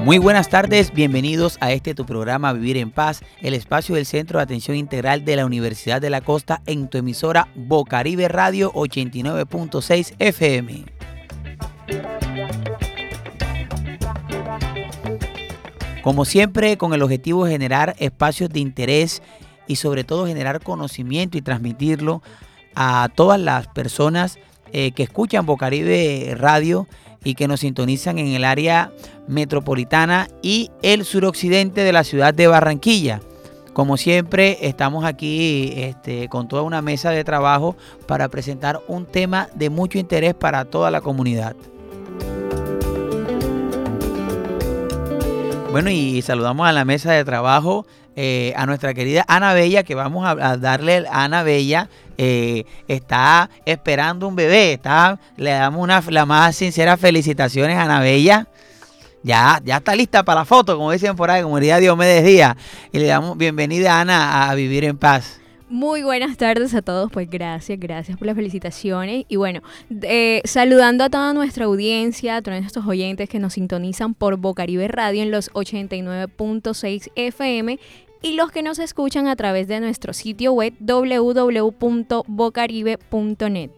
Muy buenas tardes, bienvenidos a este tu programa Vivir en Paz, el espacio del Centro de Atención Integral de la Universidad de la Costa en tu emisora Bocaribe Radio 89.6 FM. Como siempre, con el objetivo de generar espacios de interés y sobre todo generar conocimiento y transmitirlo a todas las personas eh, que escuchan Bocaribe Radio y que nos sintonizan en el área metropolitana y el suroccidente de la ciudad de Barranquilla. Como siempre, estamos aquí este, con toda una mesa de trabajo para presentar un tema de mucho interés para toda la comunidad. Bueno, y saludamos a la mesa de trabajo eh, a nuestra querida Ana Bella, que vamos a, darle a Ana Bella. Eh, está esperando un bebé. Está, le damos una, la más sincera felicitaciones a Ana Bella. Ya, ya está lista para la foto, como dicen por ahí, como diría Diomedes Díaz. Y le damos bienvenida Ana a Vivir en Paz. Muy buenas tardes a todos, pues gracias, gracias por las felicitaciones. Y bueno, eh, saludando a toda nuestra audiencia, a todos nuestros oyentes que nos sintonizan por Bocaribe Radio en los 89.6 FM y los que nos escuchan a través de nuestro sitio web www.bocaribe.net.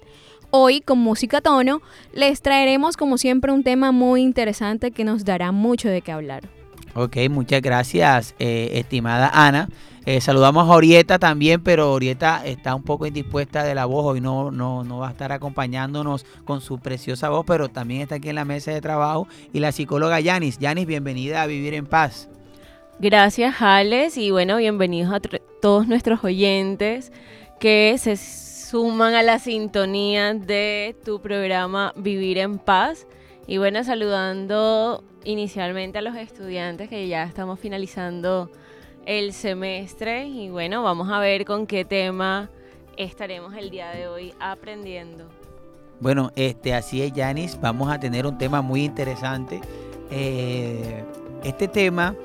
Hoy con Música Tono les traeremos como siempre un tema muy interesante que nos dará mucho de qué hablar. Ok, muchas gracias, eh, estimada Ana. Eh, saludamos a Orieta también, pero Orieta está un poco indispuesta de la voz, hoy no, no, no va a estar acompañándonos con su preciosa voz, pero también está aquí en la mesa de trabajo. Y la psicóloga Yanis. Yanis, bienvenida a Vivir en Paz. Gracias, Alex, y bueno, bienvenidos a todos nuestros oyentes que se suman a la sintonía de tu programa Vivir en Paz. Y bueno, saludando inicialmente a los estudiantes que ya estamos finalizando el semestre y bueno, vamos a ver con qué tema estaremos el día de hoy aprendiendo. Bueno, este, así es, Yanis. Vamos a tener un tema muy interesante. Eh, este tema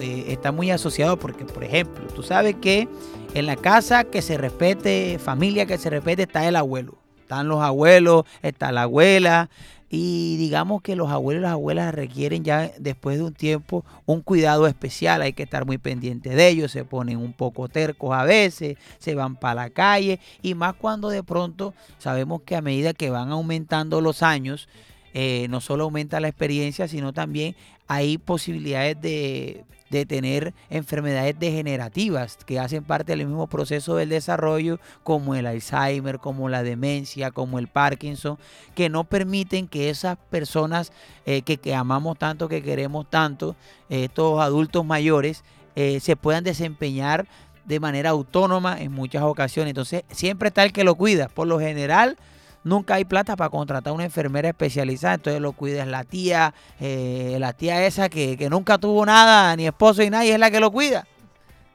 eh, está muy asociado porque, por ejemplo, tú sabes que en la casa que se respete, familia que se respete, está el abuelo. Están los abuelos, está la abuela, y digamos que los abuelos y las abuelas requieren ya después de un tiempo un cuidado especial, hay que estar muy pendiente de ellos, se ponen un poco tercos a veces, se van para la calle. Y más cuando de pronto sabemos que a medida que van aumentando los años, eh, no solo aumenta la experiencia, sino también hay posibilidades de, de tener enfermedades degenerativas que hacen parte del mismo proceso del desarrollo, como el Alzheimer, como la demencia, como el Parkinson, que no permiten que esas personas eh, que, amamos tanto, que queremos tanto, estos adultos mayores, eh, se puedan desempeñar de manera autónoma en muchas ocasiones. Entonces, siempre está el que lo cuida. Por lo general, nunca hay plata para contratar una enfermera especializada, entonces lo cuida la tía, eh, la tía esa que, nunca tuvo nada, ni esposo ni nadie, es la que lo cuida.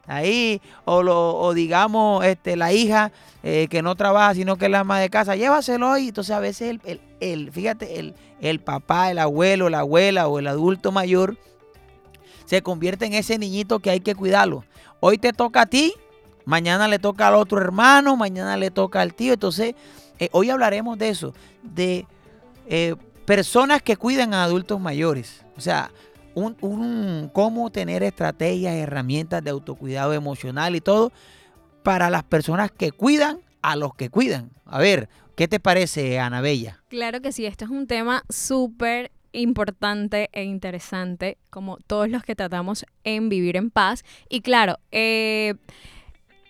Ahí, o, lo, o digamos, este, la hija eh, que no trabaja, sino que es la ama de casa, llévaselo ahí. Entonces, a veces, el, el, fíjate, el, el papá, el abuelo, la abuela o el adulto mayor se convierte en ese niñito que hay que cuidarlo. Hoy te toca a ti, mañana le toca al otro hermano, mañana le toca al tío. Entonces, eh, hoy hablaremos de eso, de eh, personas que cuidan a adultos mayores. O sea, un, cómo tener estrategias, herramientas de autocuidado emocional y todo para las personas que cuidan a los que cuidan. A ver, ¿qué te parece, Ana Bella? Claro que sí, esto es un tema súper importante e interesante, como todos los que tratamos en Vivir en Paz. Y claro, eh,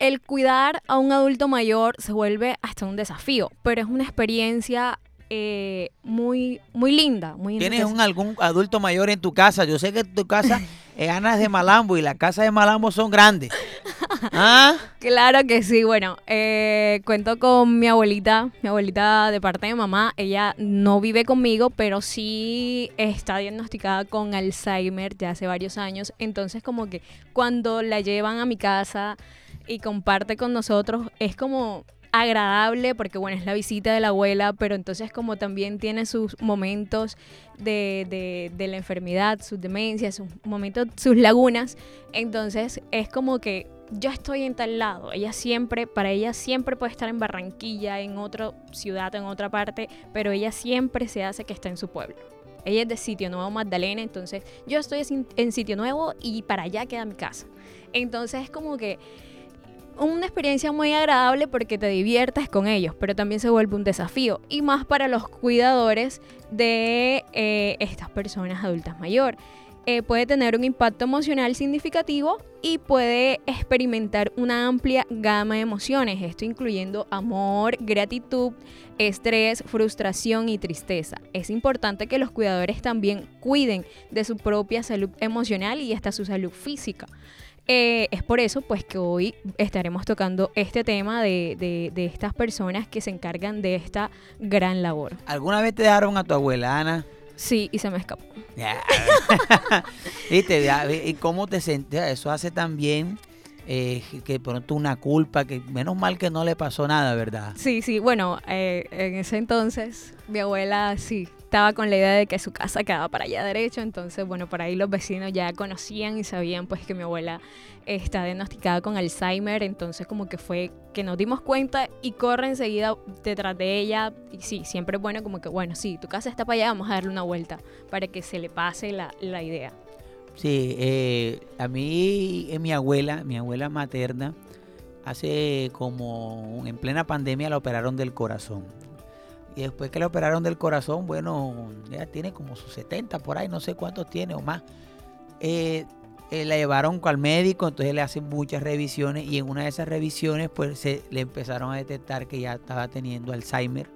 el cuidar a un adulto mayor se vuelve hasta un desafío, pero es una experiencia eh, muy, muy linda. Muy ¿Tienes un, algún adulto mayor en tu casa? Yo sé que tu casa es de Malambo y las casas de Malambo son grandes. ¿Ah? Claro que sí. Bueno, eh, cuento con mi abuelita, mi abuelita de parte de mamá. Ella no vive conmigo, pero sí está diagnosticada con Alzheimer ya hace varios años. Entonces, como que cuando la llevan a mi casa y comparte con nosotros, es como agradable porque bueno, es la visita de la abuela, pero entonces como también tiene sus momentos de, de, la enfermedad, sus demencias, sus momentos, sus lagunas, entonces es como que yo estoy en tal lado, ella siempre, para ella siempre puede estar en Barranquilla, en otra ciudad, en otra parte, pero ella siempre se hace que está en su pueblo. Ella es de Sitio Nuevo Magdalena, entonces yo estoy en Sitio Nuevo y para allá queda mi casa. Entonces es como que una experiencia muy agradable porque te diviertes con ellos, pero también se vuelve un desafío y más para los cuidadores de eh, estas personas adultas mayores. Eh, puede tener un impacto emocional significativo y puede experimentar una amplia gama de emociones, esto incluyendo amor, gratitud, estrés, frustración y tristeza. Es importante que los cuidadores también cuiden de su propia salud emocional y hasta su salud física. Eh, es por eso pues que hoy estaremos tocando este tema de, de, estas personas que se encargan de esta gran labor. ¿Alguna vez te dejaron a tu abuela, Ana? Sí, y se me escapó. ¿Viste? ¿Y cómo te sentías? Eso hace también eh, que pronto una culpa, que menos mal que no le pasó nada, ¿verdad? Sí, sí, bueno, eh, en ese entonces mi abuela sí estaba con la idea de que su casa quedaba para allá derecho, entonces bueno, por ahí los vecinos ya conocían y sabían pues que mi abuela está diagnosticada con Alzheimer, entonces como que fue que nos dimos cuenta y corre enseguida detrás de ella y sí, siempre es bueno como que bueno, sí, tu casa está para allá, vamos a darle una vuelta para que se le pase la, la idea. Sí, eh, a mí, es mi abuela, mi abuela materna, hace como en plena pandemia la operaron del corazón. Y después que la operaron del corazón, bueno, ya tiene como sus 70 por ahí, no sé cuántos tiene o más. Eh, eh, la llevaron al médico, entonces le hacen muchas revisiones y en una de esas revisiones pues se le empezaron a detectar que ya estaba teniendo Alzheimer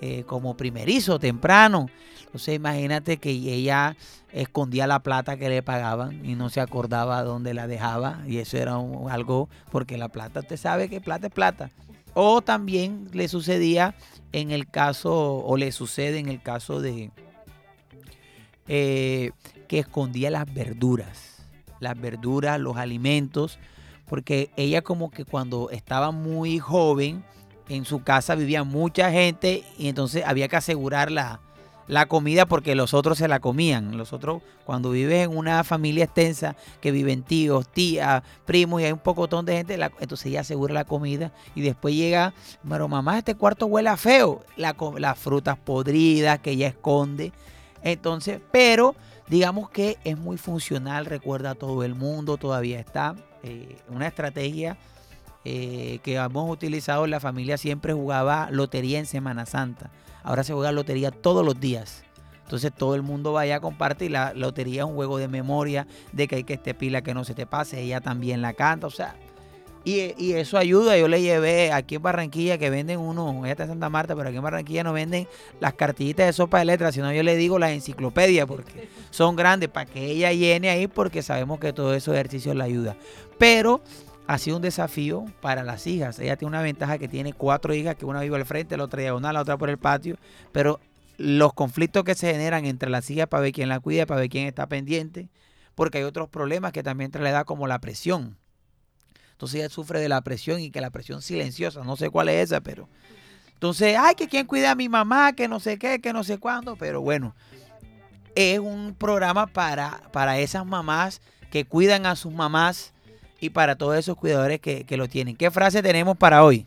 eh, como primerizo, temprano. Entonces imagínate que ella escondía la plata que le pagaban y no se acordaba dónde la dejaba y eso era algo porque la plata, usted sabe que plata es plata. O también le sucedía en el caso, o le sucede en el caso de eh, que escondía las verduras, las verduras, los alimentos, porque ella como que cuando estaba muy joven, en su casa vivía mucha gente y entonces había que asegurar la, comida porque los otros se la comían. Los otros, cuando vives en una familia extensa, que viven tíos, tías, primos y hay un pocotón de gente, entonces ella asegura la comida y después llega, pero mamá, este cuarto huele feo. las frutas podridas que ella esconde. Entonces, pero digamos que es muy funcional, recuerda a todo el mundo, todavía está. Eh, una estrategia eh, que hemos utilizado la familia siempre jugaba lotería en Semana Santa. Ahora se juega lotería todos los días. Entonces todo el mundo vaya a compartir. La lotería es un juego de memoria, de que hay que este pila que no se te pase. Ella también la canta. O sea, y, eso ayuda. Yo le llevé aquí en Barranquilla que venden uno, ella está en Santa Marta, pero aquí en Barranquilla no venden las cartillitas de sopa de letras, sino yo le digo las enciclopedias porque son grandes para que ella llene ahí porque sabemos que todo eso ejercicio la ayuda. Pero ha sido un desafío para las hijas. Ella tiene una ventaja que tiene cuatro hijas, que una vive al frente, la otra diagonal, la otra por el patio, pero los conflictos que se generan entre las hijas para ver quién la cuida, para ver quién está pendiente, porque hay otros problemas que también trae la edad como la presión. Entonces ella sufre de la presión y que la presión silenciosa, no sé cuál es esa, pero... Entonces, ay, que quién cuida a mi mamá, que no sé qué, que no sé cuándo, pero bueno, es un programa para, para esas mamás que cuidan a sus mamás, y para todos esos cuidadores que, lo tienen. ¿Qué frase tenemos para hoy?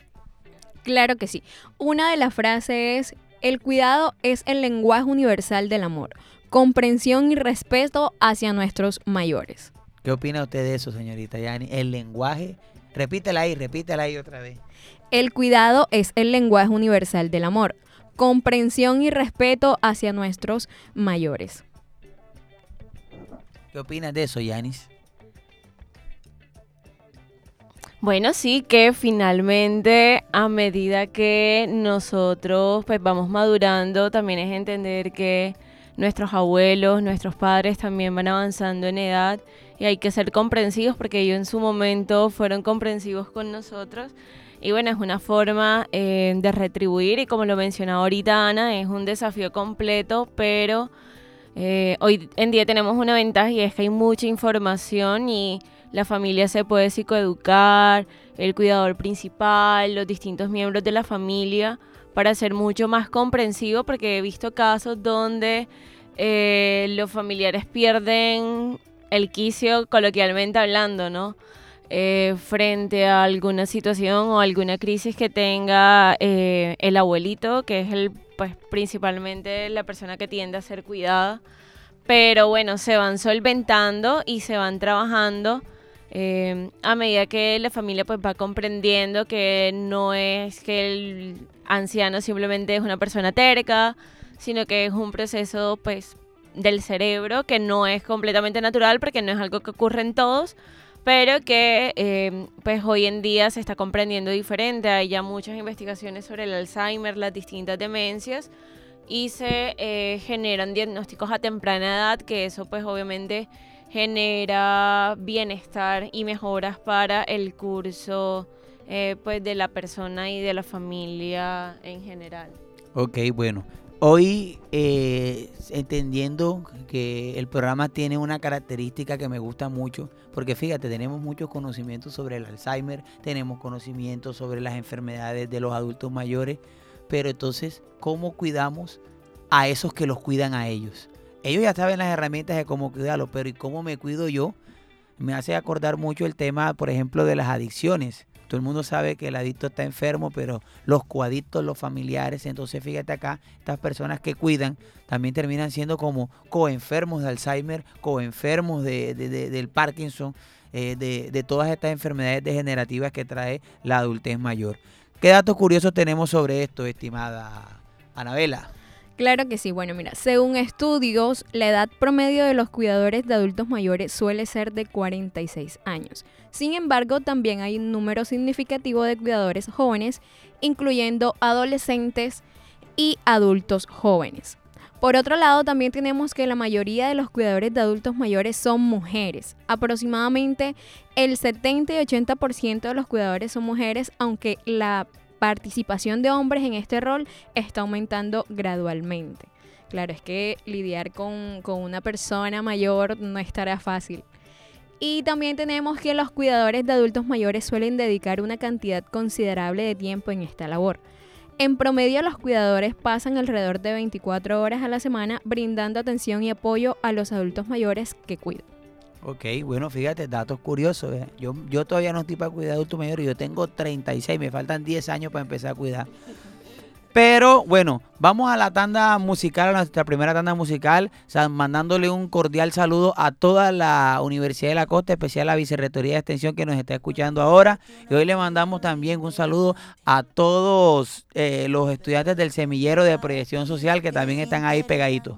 Claro que sí. Una de las frases es, el cuidado es el lenguaje universal del amor, comprensión y respeto hacia nuestros mayores. ¿Qué opina usted de eso, señorita Yani? El lenguaje, repítela ahí, repítela ahí otra vez. El cuidado es el lenguaje universal del amor, comprensión y respeto hacia nuestros mayores. ¿Qué opinas de eso, Yanis? Bueno, sí, que finalmente a medida que nosotros pues vamos madurando, también es entender que nuestros abuelos, nuestros padres también van avanzando en edad y hay que ser comprensivos porque ellos en su momento fueron comprensivos con nosotros. Y bueno, es una forma eh, de retribuir y como lo mencionaba ahorita Ana, es un desafío completo, pero eh, hoy en día tenemos una ventaja y es que hay mucha información y la familia se puede psicoeducar, el cuidador principal, los distintos miembros de la familia, para ser mucho más comprensivo, porque he visto casos donde eh, los familiares pierden el quicio, coloquialmente hablando, ¿no? eh, frente a alguna situación o alguna crisis que tenga eh, el abuelito, que es el, pues, principalmente la persona que tiende a ser cuidada. Pero bueno, se van solventando y se van trabajando eh, a medida que la familia pues va comprendiendo que no es que el anciano simplemente es una persona terca, sino que es un proceso pues del cerebro que no es completamente natural porque no es algo que ocurre en todos, pero que eh, pues hoy en día se está comprendiendo diferente. Hay ya muchas investigaciones sobre el Alzheimer, las distintas demencias y se eh, generan diagnósticos a temprana edad, que eso pues obviamente genera bienestar y mejoras para el curso eh, pues de la persona y de la familia en general. Ok, bueno. Hoy, eh, entendiendo que el programa tiene una característica que me gusta mucho, porque fíjate, tenemos muchos conocimientos sobre el Alzheimer, tenemos conocimientos sobre las enfermedades de los adultos mayores, pero entonces, ¿cómo cuidamos a esos que los cuidan a ellos? Ellos ya saben las herramientas de cómo cuidarlos, pero ¿y cómo me cuido yo? Me hace acordar mucho el tema, por ejemplo, de las adicciones. Todo el mundo sabe que el adicto está enfermo, pero los coadictos, los familiares, entonces fíjate acá, estas personas que cuidan también terminan siendo como coenfermos de Alzheimer, coenfermos de, del Parkinson, eh, de todas estas enfermedades degenerativas que trae la adultez mayor. ¿Qué datos curiosos tenemos sobre esto, estimada Anabela? Claro que sí. Bueno, mira, según estudios, la edad promedio de los cuidadores de adultos mayores suele ser de 46 años. Sin embargo, también hay un número significativo de cuidadores jóvenes, incluyendo adolescentes y adultos jóvenes. Por otro lado, también tenemos que la mayoría de los cuidadores de adultos mayores son mujeres. Aproximadamente el 70 y 80% de los cuidadores son mujeres, aunque la participación de hombres en este rol está aumentando gradualmente. Claro, es que lidiar con, una persona mayor no estará fácil. Y también tenemos que los cuidadores de adultos mayores suelen dedicar una cantidad considerable de tiempo en esta labor. En promedio los cuidadores pasan alrededor de 24 horas a la semana brindando atención y apoyo a los adultos mayores que cuidan. Ok, bueno, fíjate, datos curiosos. ¿eh? Yo, yo todavía no estoy para cuidar adulto mayor y yo tengo 36, me faltan 10 años para empezar a cuidar. Pero bueno, vamos a la tanda musical, a nuestra primera tanda musical, mandándole un cordial saludo a toda la Universidad de la Costa, especial a la Vicerrectoría de Extensión que nos está escuchando ahora. Y hoy le mandamos también un saludo a todos eh, los estudiantes del semillero de proyección social que también están ahí pegaditos.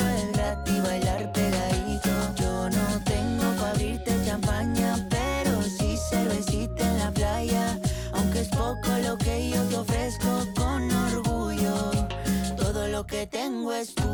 es poco lo que yo te ofrezco con orgullo. Todo lo que tengo es tuyo.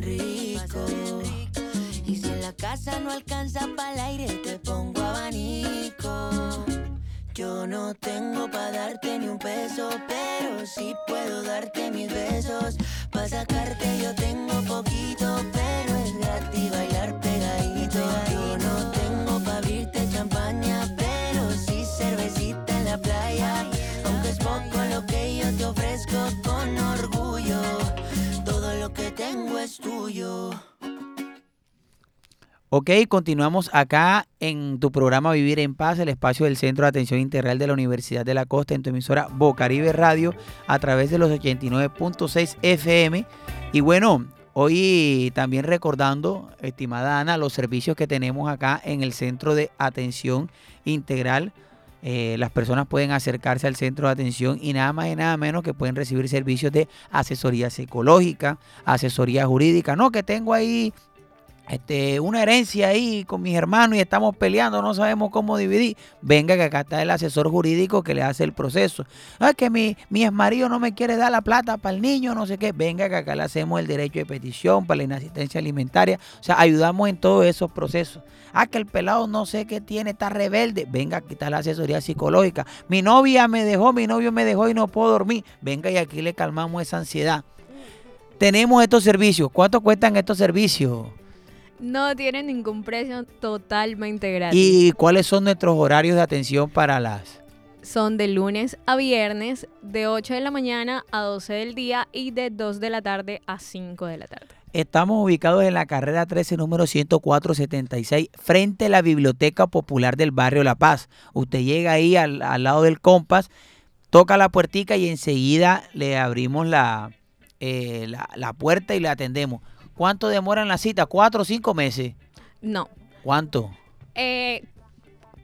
Bien. Y si en la casa no alcanza para el aire, te pongo abanico. Yo no tengo para darte ni un peso, pero sí puedo darte mis besos. Para sacarte yo tengo poquito, pero es gratis bailar Ok, continuamos acá en tu programa Vivir en Paz, el espacio del Centro de Atención Integral de la Universidad de la Costa, en tu emisora Bocaribe Radio, a través de los 89.6 FM. Y bueno, hoy también recordando, estimada Ana, los servicios que tenemos acá en el Centro de Atención Integral. Eh, las personas pueden acercarse al centro de atención y nada más y nada menos que pueden recibir servicios de asesoría psicológica, asesoría jurídica. No, que tengo ahí este, una herencia ahí con mis hermanos y estamos peleando, no sabemos cómo dividir. Venga, que acá está el asesor jurídico que le hace el proceso. Ah, que mi, mi marido no me quiere dar la plata para el niño, no sé qué. Venga, que acá le hacemos el derecho de petición para la inasistencia alimentaria. O sea, ayudamos en todos esos procesos. Ah, que el pelado no sé qué tiene, está rebelde. Venga, aquí está la asesoría psicológica. Mi novia me dejó, mi novio me dejó y no puedo dormir. Venga, y aquí le calmamos esa ansiedad. Tenemos estos servicios. ¿Cuánto cuestan estos servicios? No tiene ningún precio totalmente gratis. ¿Y cuáles son nuestros horarios de atención para las? Son de lunes a viernes, de 8 de la mañana a 12 del día y de 2 de la tarde a 5 de la tarde. Estamos ubicados en la carrera 13, número 10476, frente a la Biblioteca Popular del Barrio La Paz. Usted llega ahí al, lado del compás, toca la puertica y enseguida le abrimos la, eh, la, la puerta y le atendemos. ¿Cuánto demora la cita? ¿Cuatro o cinco meses? No. ¿Cuánto? Eh,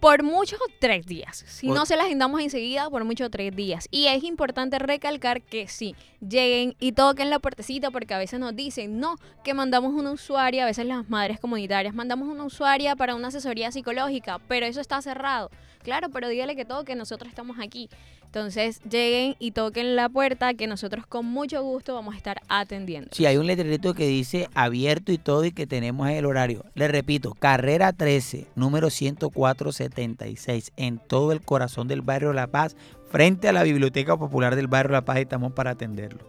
por muchos tres días. Si no se la agendamos enseguida, por muchos tres días. Y es importante recalcar que sí, lleguen y toquen la puertecita porque a veces nos dicen, no, que mandamos una usuaria, a veces las madres comunitarias, mandamos una usuaria para una asesoría psicológica, pero eso está cerrado. Claro, pero dígale que todo, que nosotros estamos aquí. Entonces lleguen y toquen la puerta que nosotros con mucho gusto vamos a estar atendiendo. Sí, hay un letrerito que dice abierto y todo y que tenemos el horario. Le repito, carrera 13, número 10476, en todo el corazón del barrio La Paz, frente a la Biblioteca Popular del barrio La Paz, estamos para atenderlo.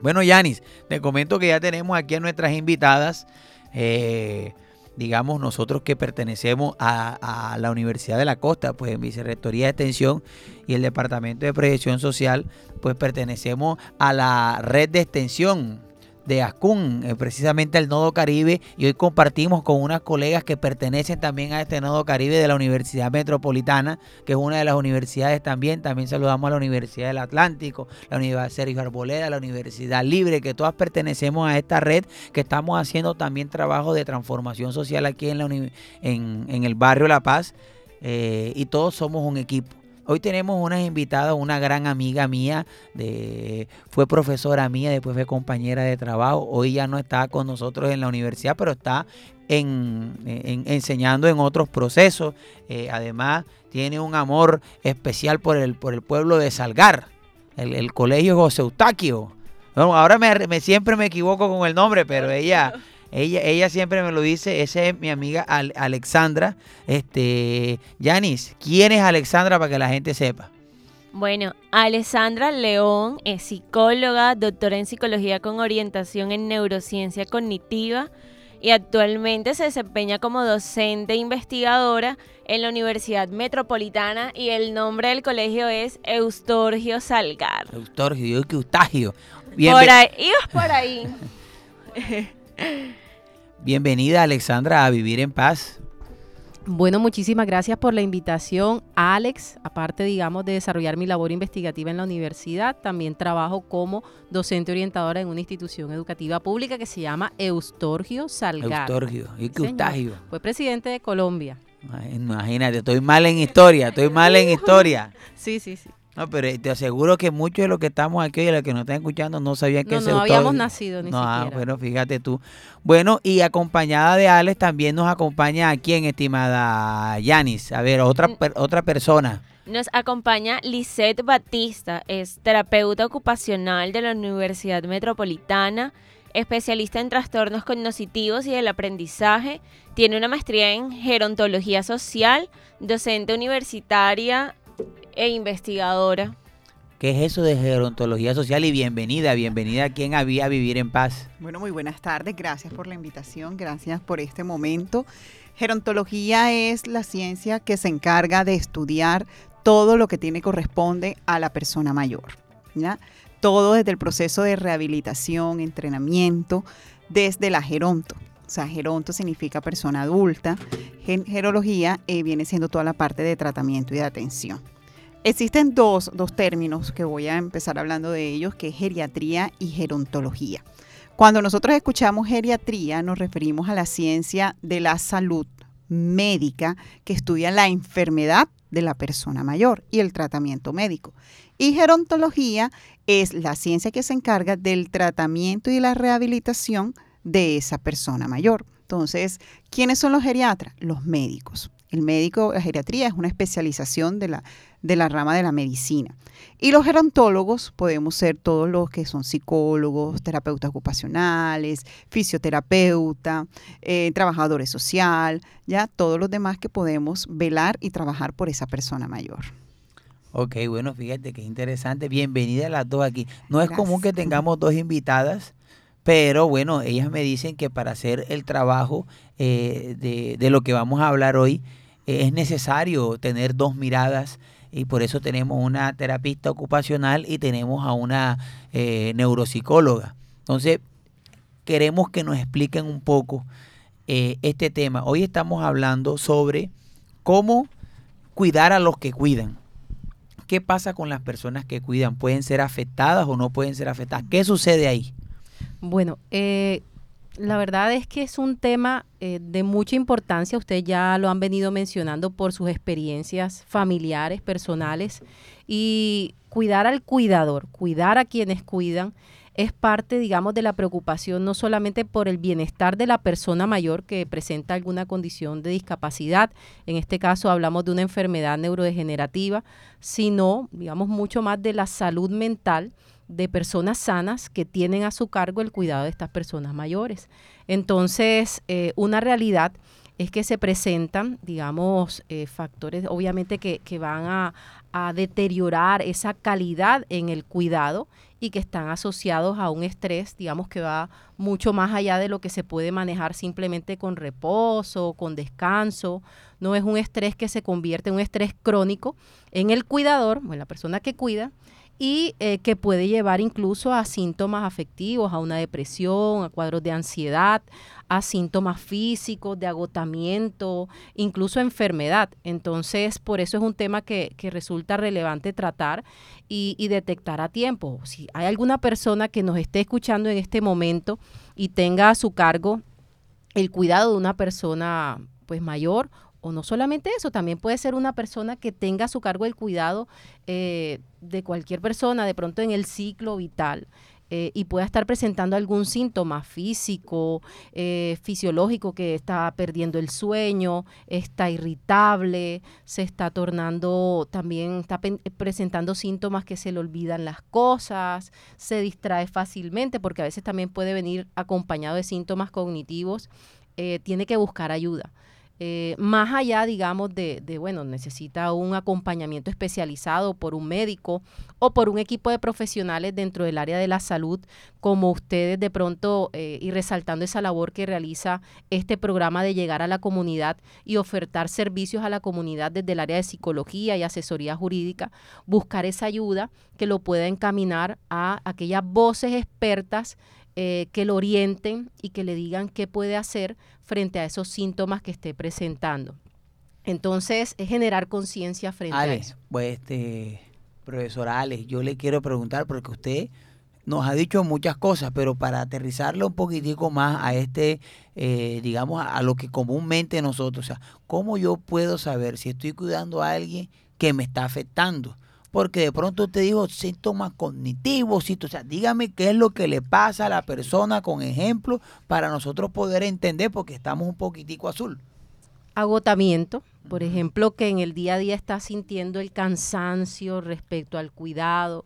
Bueno, Yanis, te comento que ya tenemos aquí a nuestras invitadas. Eh, digamos, nosotros que pertenecemos a, la Universidad de la Costa, pues en Vicerrectoría de Extensión y el Departamento de Proyección Social, pues pertenecemos a la red de extensión de Ascun, eh, precisamente al Nodo Caribe, y hoy compartimos con unas colegas que pertenecen también a este Nodo Caribe de la Universidad Metropolitana, que es una de las universidades también. También saludamos a la Universidad del Atlántico, la Universidad Sergio Arboleda, la Universidad Libre, que todas pertenecemos a esta red, que estamos haciendo también trabajo de transformación social aquí en, la en, el barrio La Paz, eh, y todos somos un equipo. Hoy tenemos unas invitadas, una gran amiga mía, de, fue profesora mía, después fue compañera de trabajo. Hoy ya no está con nosotros en la universidad, pero está en, enseñando en otros procesos. Eh, además, tiene un amor especial por el, por el pueblo de Salgar, el, colegio José Eustaquio. ahora me, siempre me equivoco con el nombre, pero ella ella, ella siempre me lo dice, esa es mi amiga Alexandra. Este, Yanis, ¿quién es Alexandra para que la gente sepa? Bueno, Alexandra León es psicóloga, doctora en psicología con orientación en neurociencia cognitiva y actualmente se desempeña como docente investigadora en la Universidad Metropolitana y el nombre del colegio es Eustorgio Salgar. Eustorgio, yo que Eustagio. por ahí, ibas por ahí. Bienvenida Alexandra a Vivir en Paz. Bueno, muchísimas gracias por la invitación, Alex. Aparte, digamos, de desarrollar mi labor investigativa en la universidad, también trabajo como docente orientadora en una institución educativa pública que se llama Eustorgio Salgado. Eustorgio, ¿y qué Eustagio? Fue presidente de Colombia. Imagínate, estoy mal en historia, estoy mal en historia. Sí, sí, sí. No, pero te aseguro que muchos de los que estamos aquí y los que nos están escuchando no sabían que no, no habíamos nacido ni no, ah, siquiera. bueno, fíjate tú. Bueno, y acompañada de Alex también nos acompaña a quién, estimada Yanis. A ver, otra, otra persona. Nos acompaña Lisette Batista, es terapeuta ocupacional de la Universidad Metropolitana, especialista en trastornos cognitivos y del aprendizaje. Tiene una maestría en gerontología social, docente universitaria e investigadora. ¿Qué es eso de gerontología social? Y bienvenida, bienvenida a quien había Vivir en Paz. Bueno, muy buenas tardes, gracias por la invitación, gracias por este momento. Gerontología es la ciencia que se encarga de estudiar todo lo que tiene corresponde a la persona mayor. ¿ya? Todo desde el proceso de rehabilitación, entrenamiento, desde la geronto. O sea, geronto significa persona adulta. Gerología eh, viene siendo toda la parte de tratamiento y de atención. Existen dos, dos términos que voy a empezar hablando de ellos, que es geriatría y gerontología. Cuando nosotros escuchamos geriatría, nos referimos a la ciencia de la salud médica que estudia la enfermedad de la persona mayor y el tratamiento médico. Y gerontología es la ciencia que se encarga del tratamiento y la rehabilitación de esa persona mayor. Entonces, ¿quiénes son los geriatras? Los médicos. El médico, la geriatría es una especialización de la, de la rama de la medicina. Y los gerontólogos podemos ser todos los que son psicólogos, terapeutas ocupacionales, fisioterapeuta, eh, trabajadores social, ya todos los demás que podemos velar y trabajar por esa persona mayor. Ok, bueno, fíjate que interesante. Bienvenida a las dos aquí. No es común que tengamos dos invitadas, pero bueno, ellas me dicen que para hacer el trabajo eh, de, de, lo que vamos a hablar hoy, es necesario tener dos miradas y por eso tenemos una terapista ocupacional y tenemos a una eh, neuropsicóloga. Entonces, queremos que nos expliquen un poco eh, este tema. Hoy estamos hablando sobre cómo cuidar a los que cuidan. ¿Qué pasa con las personas que cuidan? ¿Pueden ser afectadas o no pueden ser afectadas? ¿Qué sucede ahí? Bueno, eh, la verdad es que es un tema eh, de mucha importancia. Ustedes ya lo han venido mencionando por sus experiencias familiares, personales. Y cuidar al cuidador, cuidar a quienes cuidan, es parte, digamos, de la preocupación no solamente por el bienestar de la persona mayor que presenta alguna condición de discapacidad, en este caso hablamos de una enfermedad neurodegenerativa, sino, digamos, mucho más de la salud mental de personas sanas que tienen a su cargo el cuidado de estas personas mayores. Entonces, eh, una realidad es que se presentan, digamos, eh, factores obviamente que, van a, a, deteriorar esa calidad en el cuidado y que están asociados a un estrés, digamos, que va mucho más allá de lo que se puede manejar simplemente con reposo, con descanso. No es un estrés que se convierte en un estrés crónico en el cuidador, en la persona que cuida, y eh, que puede llevar incluso a síntomas afectivos, a una depresión, a cuadros de ansiedad, a síntomas físicos, de agotamiento, incluso enfermedad. Entonces, por eso es un tema que, resulta relevante tratar y, y, detectar a tiempo. Si hay alguna persona que nos esté escuchando en este momento y tenga a su cargo el cuidado de una persona pues mayor o no solamente eso, también puede ser una persona que tenga a su cargo el cuidado eh, de cualquier persona, de pronto en el ciclo vital. Eh, y pueda estar presentando algún síntoma físico, eh, fisiológico, que está perdiendo el sueño, está irritable, se está tornando, también está presentando síntomas que se le olvidan las cosas, se distrae fácilmente, porque a veces también puede venir acompañado de síntomas cognitivos, tiene que buscar ayuda. Eh, más allá, digamos, de, bueno, necesita un acompañamiento especializado por un médico o por un equipo de profesionales dentro del área de la salud, como ustedes de pronto, eh, y resaltando esa labor que realiza este programa de llegar a la comunidad y ofertar servicios a la comunidad desde el área de psicología y asesoría jurídica, buscar esa ayuda que lo pueda encaminar a aquellas voces expertas eh, que lo orienten y que le digan qué puede hacer frente a esos síntomas que esté presentando. Entonces, es generar conciencia frente a eso. Pues, este, profesor Alex, yo le quiero preguntar, porque usted nos ha dicho muchas cosas, pero para aterrizarlo un poquitico más a este, eh, digamos, a, lo que comúnmente nosotros, o sea, ¿cómo yo puedo saber si estoy cuidando a alguien que me está afectando? Porque de pronto te digo síntomas cognitivos, o sea, dígame qué es lo que le pasa a la persona con ejemplo para nosotros poder entender porque estamos un poquitico azul. Agotamiento, por ejemplo, que en el día a día está sintiendo el cansancio respecto al cuidado,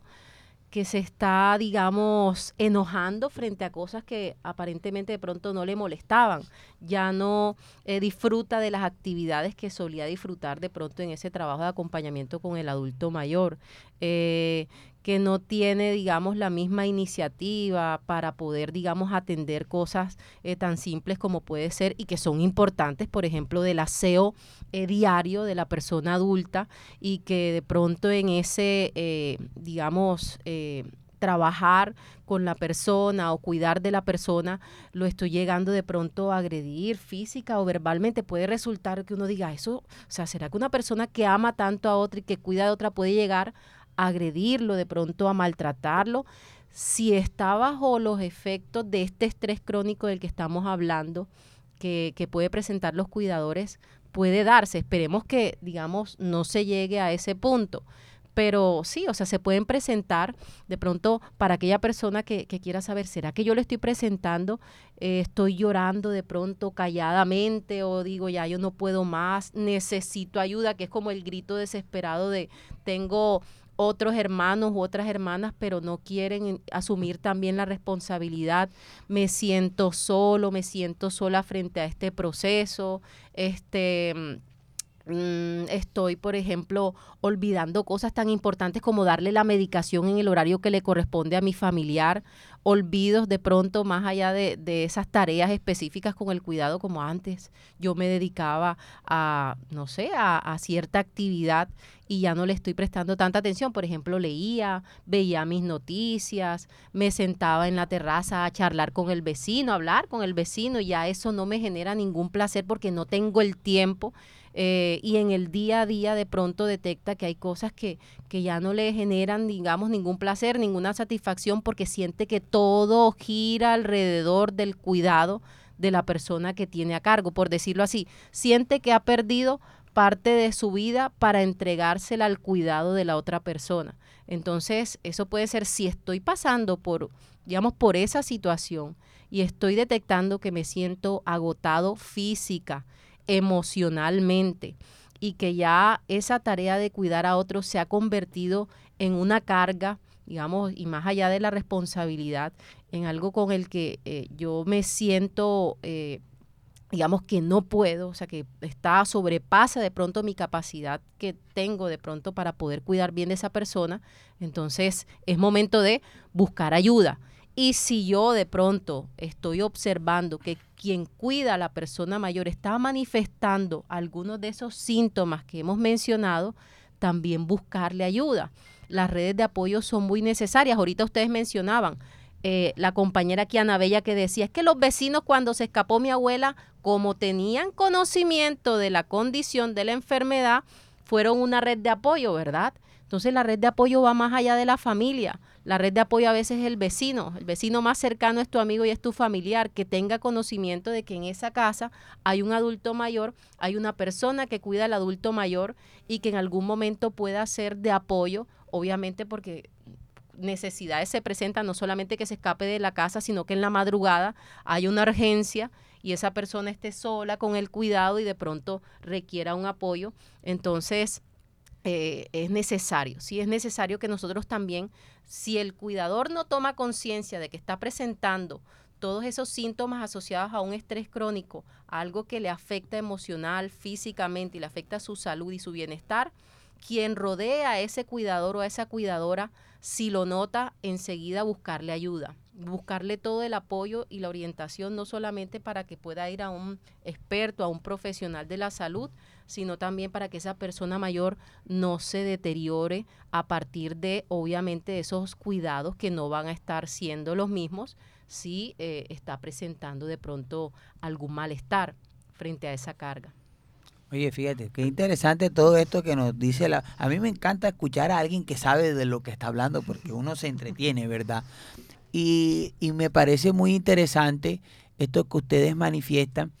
que se está, digamos, enojando frente a cosas que aparentemente de pronto no le molestaban. Ya no eh, disfruta de las actividades que solía disfrutar de pronto en ese trabajo de acompañamiento con el adulto mayor. Eh, que no tiene, digamos, la misma iniciativa para poder, digamos, atender cosas eh, tan simples como puede ser y que son importantes, por ejemplo, del aseo eh, diario de la persona adulta y que de pronto en ese, eh, digamos, trabajar con la persona o cuidar de la persona, lo estoy llegando de pronto a agredir física o verbalmente, puede resultar que uno diga eso, o sea, ¿será que una persona que ama tanto a otra y que cuida de otra puede llegar agredirlo, de pronto a maltratarlo, si está bajo los efectos de este estrés crónico del que estamos hablando, que, que puede presentar los cuidadores, puede darse. Esperemos que, digamos, no se llegue a ese punto pero sí, o sea, se pueden presentar de pronto para aquella persona que, que quiera saber, ¿será que yo le estoy presentando? Eh, estoy llorando de pronto calladamente o digo, ya yo no puedo más, necesito ayuda, que es como el grito desesperado de tengo otros hermanos u otras hermanas, pero no quieren asumir también la responsabilidad. Me siento solo, me siento sola frente a este proceso. Este mm, estoy, por ejemplo, olvidando cosas tan importantes como darle la medicación en el horario que le corresponde a mi familiar olvidos de pronto más allá de, esas tareas específicas con el cuidado como antes. Yo me dedicaba a, no sé, a, cierta actividad y ya no le estoy prestando tanta atención. Por ejemplo, leía, veía mis noticias, me sentaba en la terraza a charlar con el vecino, a hablar con el vecino, y ya eso no me genera ningún placer porque no tengo el tiempo eh, y en el día a día de pronto detecta que hay cosas que, que ya no le generan, digamos, ningún placer, ninguna satisfacción porque siente que todo gira alrededor del cuidado de la persona que tiene a cargo, por decirlo así, siente que ha perdido parte de su vida para entregársela al cuidado de la otra persona. Entonces, eso puede ser si estoy pasando por, digamos, por esa situación y estoy detectando que me siento agotado física, emocionalmente y que ya esa tarea de cuidar a otros se ha convertido en una carga, digamos, y más allá de la responsabilidad, en algo con el que eh, yo me siento, eh, digamos, que no puedo, o sea, que está, sobrepasa de pronto mi capacidad que tengo de pronto para poder cuidar bien de esa persona, entonces es momento de buscar ayuda. Y si yo de pronto estoy observando que quien cuida a la persona mayor está manifestando algunos de esos síntomas que hemos mencionado, también buscarle ayuda. Las redes de apoyo son muy necesarias. Ahorita ustedes mencionaban eh, la compañera aquí, Ana Bella, que decía, es que los vecinos cuando se escapó mi abuela, como tenían conocimiento de la condición de la enfermedad, fueron una red de apoyo, ¿verdad? Entonces la red de apoyo va más allá de la familia. La red de apoyo a veces es el vecino. El vecino más cercano es tu amigo y es tu familiar, que tenga conocimiento de que en esa casa hay un adulto mayor, hay una persona que cuida al adulto mayor y que en algún momento pueda ser de apoyo, obviamente porque necesidades se presentan, no solamente que se escape de la casa, sino que en la madrugada hay una urgencia y esa persona esté sola con el cuidado y de pronto requiera un apoyo. Entonces, eh, es necesario, sí es necesario que nosotros también, si el cuidador no toma conciencia de que está presentando todos esos síntomas asociados a un estrés crónico, algo que le afecta emocional, físicamente y le afecta su salud y su bienestar, quien rodea a ese cuidador o a esa cuidadora, si lo nota, enseguida buscarle ayuda, buscarle todo el apoyo y la orientación, no solamente para que pueda ir a un experto, a un profesional de la salud, sino también para que esa persona mayor no se deteriore a partir de, obviamente, esos cuidados que no van a estar siendo los mismos si eh, está presentando de pronto algún malestar frente a esa carga. Oye, fíjate, qué interesante todo esto que nos dice la... A mí me encanta escuchar a alguien que sabe de lo que está hablando porque uno se entretiene, ¿verdad? Y, y me parece muy interesante esto que ustedes manifiestan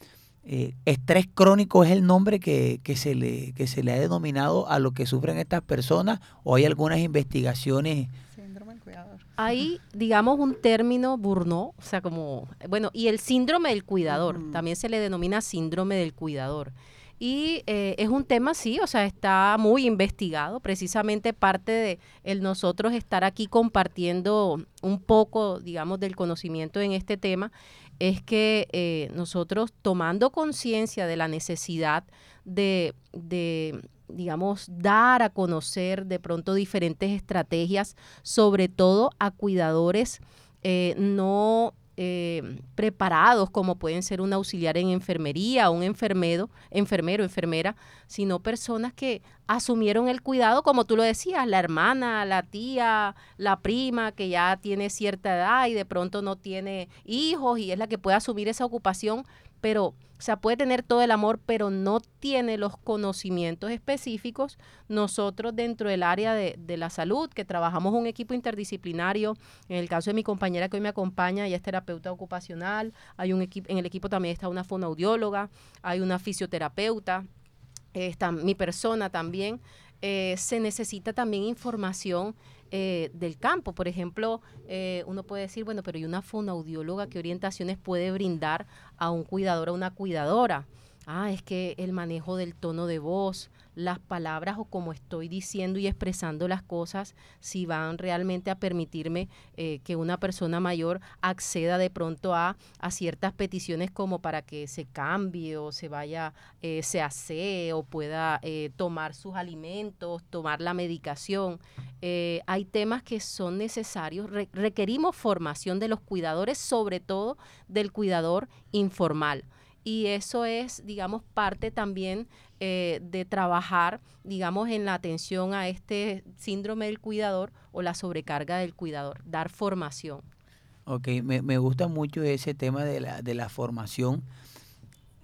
eh, estrés crónico es el nombre que, se le, que se le ha denominado a lo que sufren estas personas o hay algunas investigaciones. Síndrome del cuidador. Hay, digamos, un término burno, o sea, como, bueno, y el síndrome del cuidador, también se le denomina síndrome del cuidador. Y eh, es un tema, sí, o sea, está muy investigado. Precisamente parte de el nosotros estar aquí compartiendo un poco, digamos, del conocimiento en este tema, es que eh, nosotros tomando conciencia de la necesidad de, de, digamos, dar a conocer de pronto diferentes estrategias, sobre todo a cuidadores eh, no eh, preparados como pueden ser un auxiliar en enfermería, un enfermero, enfermero, enfermera, sino personas que asumieron el cuidado, como tú lo decías, la hermana, la tía, la prima que ya tiene cierta edad y de pronto no tiene hijos y es la que puede asumir esa ocupación, pero o sea, puede tener todo el amor, pero no tiene los conocimientos específicos. Nosotros dentro del área de, de, la salud, que trabajamos un equipo interdisciplinario, en el caso de mi compañera que hoy me acompaña, ella es terapeuta ocupacional, hay un equipo, en el equipo también está una fonoaudióloga, hay una fisioterapeuta, está mi persona también. Eh, se necesita también información eh, del campo. Por ejemplo, eh, uno puede decir, bueno, pero ¿y una fonoaudióloga qué orientaciones puede brindar a un cuidador o una cuidadora? Ah, es que el manejo del tono de voz, las palabras o como estoy diciendo y expresando las cosas, si van realmente a permitirme eh, que una persona mayor acceda de pronto a, a, ciertas peticiones como para que se cambie o se vaya, eh, se hace o pueda eh, tomar sus alimentos, tomar la medicación. Hay temas que son necesarios, Re requerimos formación de los cuidadores, sobre todo del cuidador informal y eso es, digamos, parte también eh, de trabajar, digamos, en la atención a este síndrome del cuidador o la sobrecarga del cuidador, dar formación. Ok, me, gusta mucho ese tema de la, de la formación.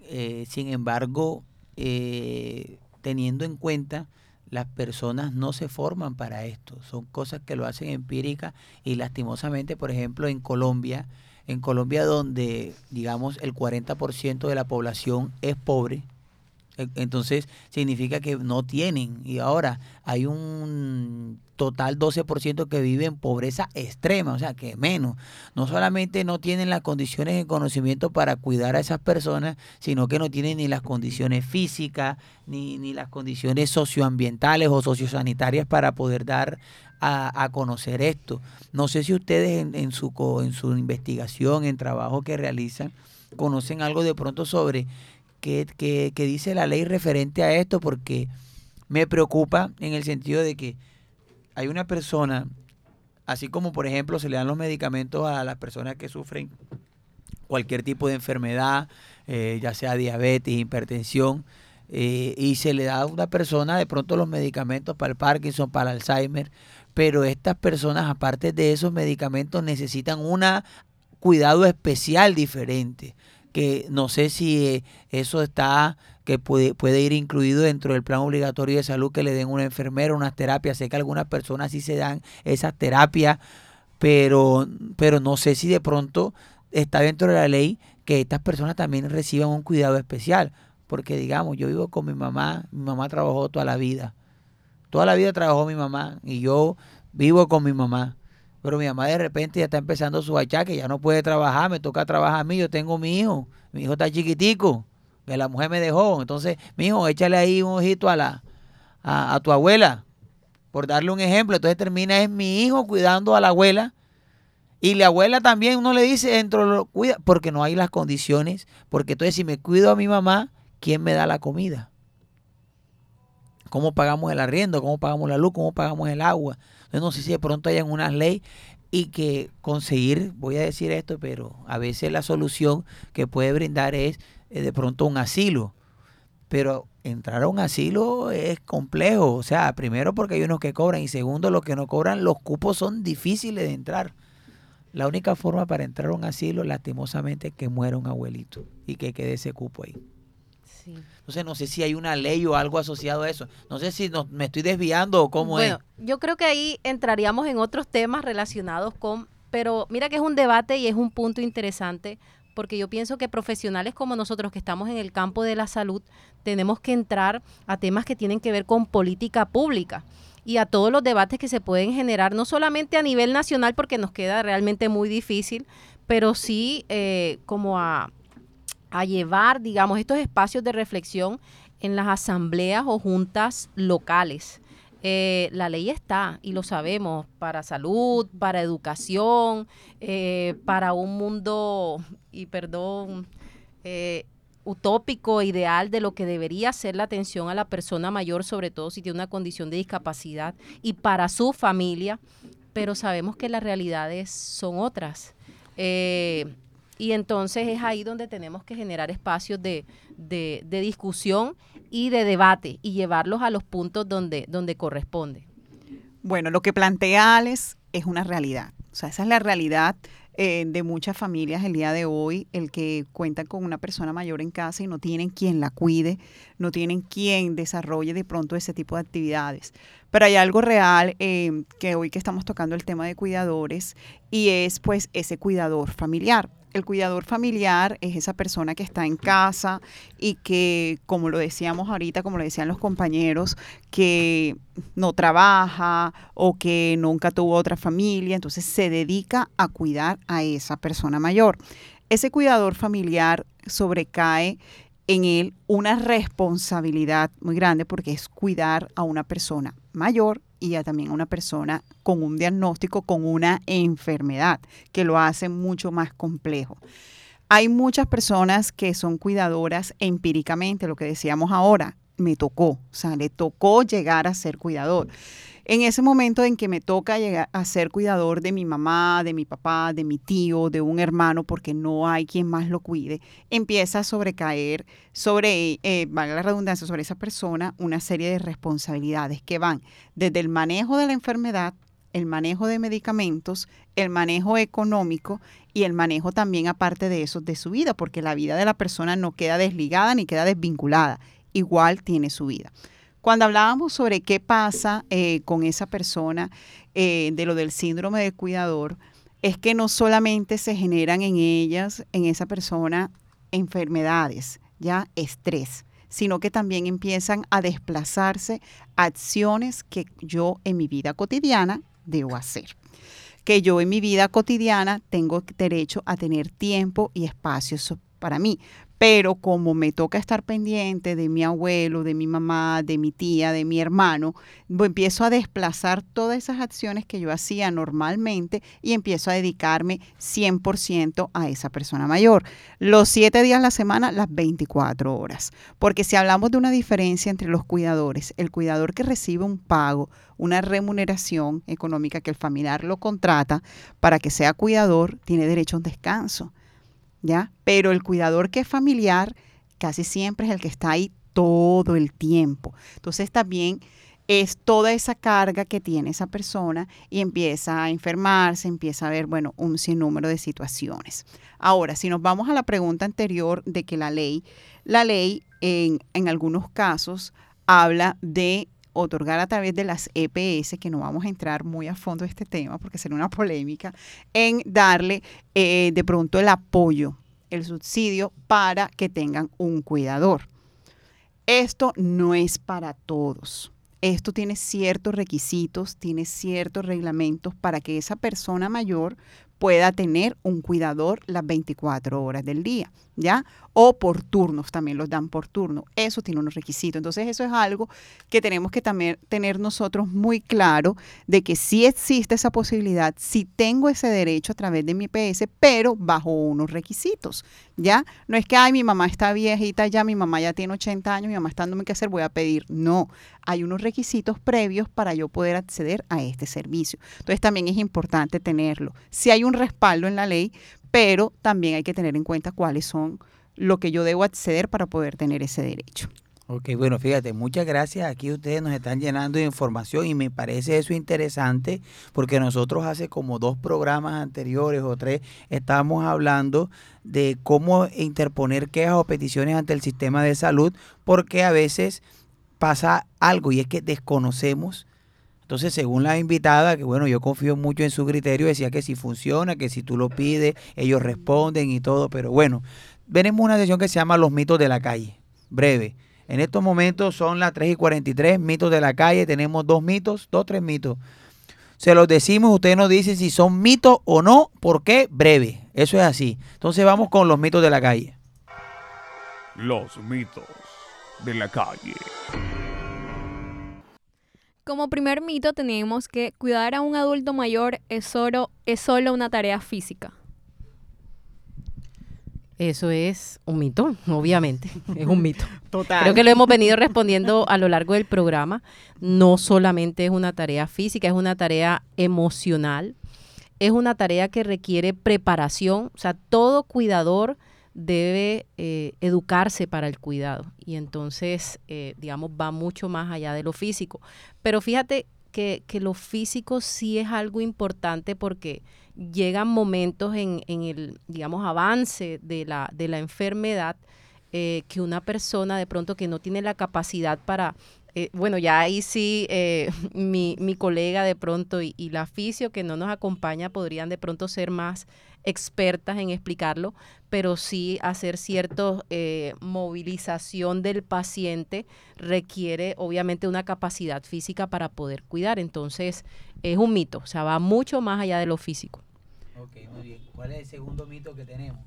Eh, sin embargo, eh, teniendo en cuenta, las personas no se forman para esto. Son cosas que lo hacen empírica y lastimosamente, por ejemplo, en Colombia, en Colombia donde, digamos, el 40% de la población es pobre, entonces significa que no tienen. Y ahora hay un total 12% que vive en pobreza extrema, o sea, que menos. No solamente no tienen las condiciones de conocimiento para cuidar a esas personas, sino que no tienen ni las condiciones físicas, ni, ni las condiciones socioambientales o sociosanitarias para poder dar a, conocer esto. No sé si ustedes en, en, su, en su investigación, en trabajo que realizan, conocen algo de pronto sobre qué, qué dice la ley referente a esto, porque me preocupa en el sentido de que hay una persona, así como por ejemplo se le dan los medicamentos a las personas que sufren cualquier tipo de enfermedad, eh, ya sea diabetes, hipertensión, eh, y se le da a una persona de pronto los medicamentos para el Parkinson, para el Alzheimer, pero estas personas, aparte de esos medicamentos, necesitan un cuidado especial diferente, que no sé si eh, eso está que puede, puede ir incluido dentro del plan obligatorio de salud que le den una enfermera, unas terapias. Sé que algunas personas sí se dan esas terapias, pero, pero no sé si de pronto está dentro de la ley que estas personas también reciban un cuidado especial. Porque digamos, yo vivo con mi mamá, mi mamá trabajó toda la vida. Toda la vida trabajó mi mamá y yo vivo con mi mamá. Pero mi mamá de repente ya está empezando su achaque, ya no puede trabajar, me toca trabajar a mí, yo tengo mi hijo, mi hijo está chiquitico que la mujer me dejó. Entonces, mi hijo, échale ahí un ojito a la a, a, tu abuela, por darle un ejemplo. Entonces termina es mi hijo cuidando a la abuela. Y la abuela también uno le dice dentro lo cuida, porque no hay las condiciones. Porque entonces si me cuido a mi mamá, ¿quién me da la comida? ¿Cómo pagamos el arriendo? ¿Cómo pagamos la luz? ¿Cómo pagamos el agua? Entonces no sé si de pronto hayan unas leyes y que conseguir, voy a decir esto, pero a veces la solución que puede brindar es eh, de pronto un asilo. Pero entrar a un asilo es complejo. O sea, primero porque hay unos que cobran y segundo los que no cobran, los cupos son difíciles de entrar. La única forma para entrar a un asilo, lastimosamente, es que muera un abuelito y que quede ese cupo ahí. Sí. Entonces no sé si hay una ley o algo asociado a eso. No sé si no, me estoy desviando o cómo bueno, es. Yo creo que ahí entraríamos en otros temas relacionados con, pero mira que es un debate y es un punto interesante porque yo pienso que profesionales como nosotros que estamos en el campo de la salud tenemos que entrar a temas que tienen que ver con política pública y a todos los debates que se pueden generar, no solamente a nivel nacional, porque nos queda realmente muy difícil, pero sí eh, como a, a llevar, digamos, estos espacios de reflexión en las asambleas o juntas locales. Eh, la ley está y lo sabemos para salud, para educación, eh, para un mundo, y perdón, eh, utópico, ideal de lo que debería ser la atención a la persona mayor, sobre todo si tiene una condición de discapacidad, y para su familia, pero sabemos que las realidades son otras. Y entonces es ahí donde tenemos que generar espacios de, de, discusión y de debate y llevarlos a los puntos donde, donde corresponde. Bueno, lo que plantea Alex es una realidad. O sea, esa es la realidad eh, de muchas familias el día de hoy, el que cuentan con una persona mayor en casa y no tienen quien la cuide, no tienen quien desarrolle de pronto ese tipo de actividades. Pero hay algo real eh, que hoy que estamos tocando el tema de cuidadores y es pues ese cuidador familiar el cuidador familiar es esa persona que está en casa y que, como lo decíamos ahorita, como lo decían los compañeros, que no trabaja o que nunca tuvo otra familia, entonces se dedica a cuidar a esa persona mayor. Ese cuidador familiar sobrecae en él una responsabilidad muy grande porque es cuidar a una persona mayor y también a una persona con un diagnóstico, con una enfermedad, que lo hace mucho más complejo. Hay muchas personas que son cuidadoras empíricamente, lo que decíamos ahora, me tocó, o sea, le tocó llegar a ser cuidador. En ese momento en que me toca llegar a ser cuidador de mi mamá, de mi papá, de mi tío, de un hermano, porque no hay quien más lo cuide, empieza a sobrecaer sobre, eh, valga la redundancia, sobre esa persona una serie de responsabilidades que van desde el manejo de la enfermedad, el manejo de medicamentos, el manejo económico y el manejo también, aparte de eso, de su vida, porque la vida de la persona no queda desligada ni queda desvinculada, igual tiene su vida. Cuando hablábamos sobre qué pasa eh, con esa persona eh, de lo del síndrome del cuidador, es que no solamente se generan en ellas, en esa persona, enfermedades, ya estrés, sino que también empiezan a desplazarse acciones que yo en mi vida cotidiana debo hacer. Que yo en mi vida cotidiana tengo derecho a tener tiempo y espacio para mí pero como me toca estar pendiente de mi abuelo, de mi mamá, de mi tía, de mi hermano, empiezo a desplazar todas esas acciones que yo hacía normalmente y empiezo a dedicarme 100% a esa persona mayor. Los siete días a la semana, las 24 horas. Porque si hablamos de una diferencia entre los cuidadores, el cuidador que recibe un pago, una remuneración económica que el familiar lo contrata para que sea cuidador, tiene derecho a un descanso ¿ya? Pero el cuidador que es familiar casi siempre es el que está ahí todo el tiempo. Entonces también es toda esa carga que tiene esa persona y empieza a enfermarse, empieza a ver, bueno, un sinnúmero de situaciones. Ahora, si nos vamos a la pregunta anterior de que la ley, la ley en, en algunos casos habla de otorgar a través de las EPS, que no vamos a entrar muy a fondo en este tema porque sería una polémica, en darle eh, de pronto el apoyo, el subsidio para que tengan un cuidador. Esto no es para todos. Esto tiene ciertos requisitos, tiene ciertos reglamentos para que esa persona mayor pueda tener un cuidador las 24 horas del día, ¿ya? O por turnos, también los dan por turno. Eso tiene unos requisitos. Entonces, eso es algo que tenemos que también tener nosotros muy claro de que sí existe esa posibilidad, sí tengo ese derecho a través de mi PS, pero bajo unos requisitos, ¿ya? No es que, ay, mi mamá está viejita ya, mi mamá ya tiene 80 años, mi mamá está dándome que hacer, voy a pedir. No, hay unos requisitos previos para yo poder acceder a este servicio. Entonces, también es importante tenerlo. Si hay un respaldo en la ley, pero también hay que tener en cuenta cuáles son lo que yo debo acceder para poder tener ese derecho. Ok, bueno, fíjate, muchas gracias. Aquí ustedes nos están llenando de información y me parece eso interesante porque nosotros hace como dos programas anteriores o tres estábamos hablando de cómo interponer quejas o peticiones ante el sistema de salud porque a veces pasa algo y es que desconocemos entonces, según la invitada, que bueno, yo confío mucho en su criterio, decía que si funciona, que si tú lo pides, ellos responden y todo, pero bueno, venimos una sesión que se llama Los mitos de la calle, breve. En estos momentos son las 3 y 43, mitos de la calle, tenemos dos mitos, dos, tres mitos. Se los decimos, ustedes nos dicen si son mitos o no, ¿por qué? Breve, eso es así. Entonces vamos con los mitos de la calle. Los mitos de la calle. Como primer mito tenemos que cuidar a un adulto mayor es solo, es solo una tarea física. Eso es un mito, obviamente, es un mito. Total. Creo que lo hemos venido respondiendo a lo largo del programa. No solamente es una tarea física, es una tarea emocional, es una tarea que requiere preparación. O sea, todo cuidador debe eh, educarse para el cuidado y entonces, eh, digamos, va mucho más allá de lo físico. Pero fíjate que, que, lo físico sí es algo importante porque llegan momentos en, en el, digamos, avance de la, de la enfermedad eh, que una persona de pronto que no tiene la capacidad para bueno, ya ahí sí mi, mi, colega de pronto y, y, la fisio que no nos acompaña podrían de pronto ser más expertas en explicarlo, pero sí hacer cierta eh, movilización del paciente requiere obviamente una capacidad física para poder cuidar. Entonces es un mito, o sea, va mucho más allá de lo físico. Ok, muy bien. ¿Cuál es el segundo mito que tenemos?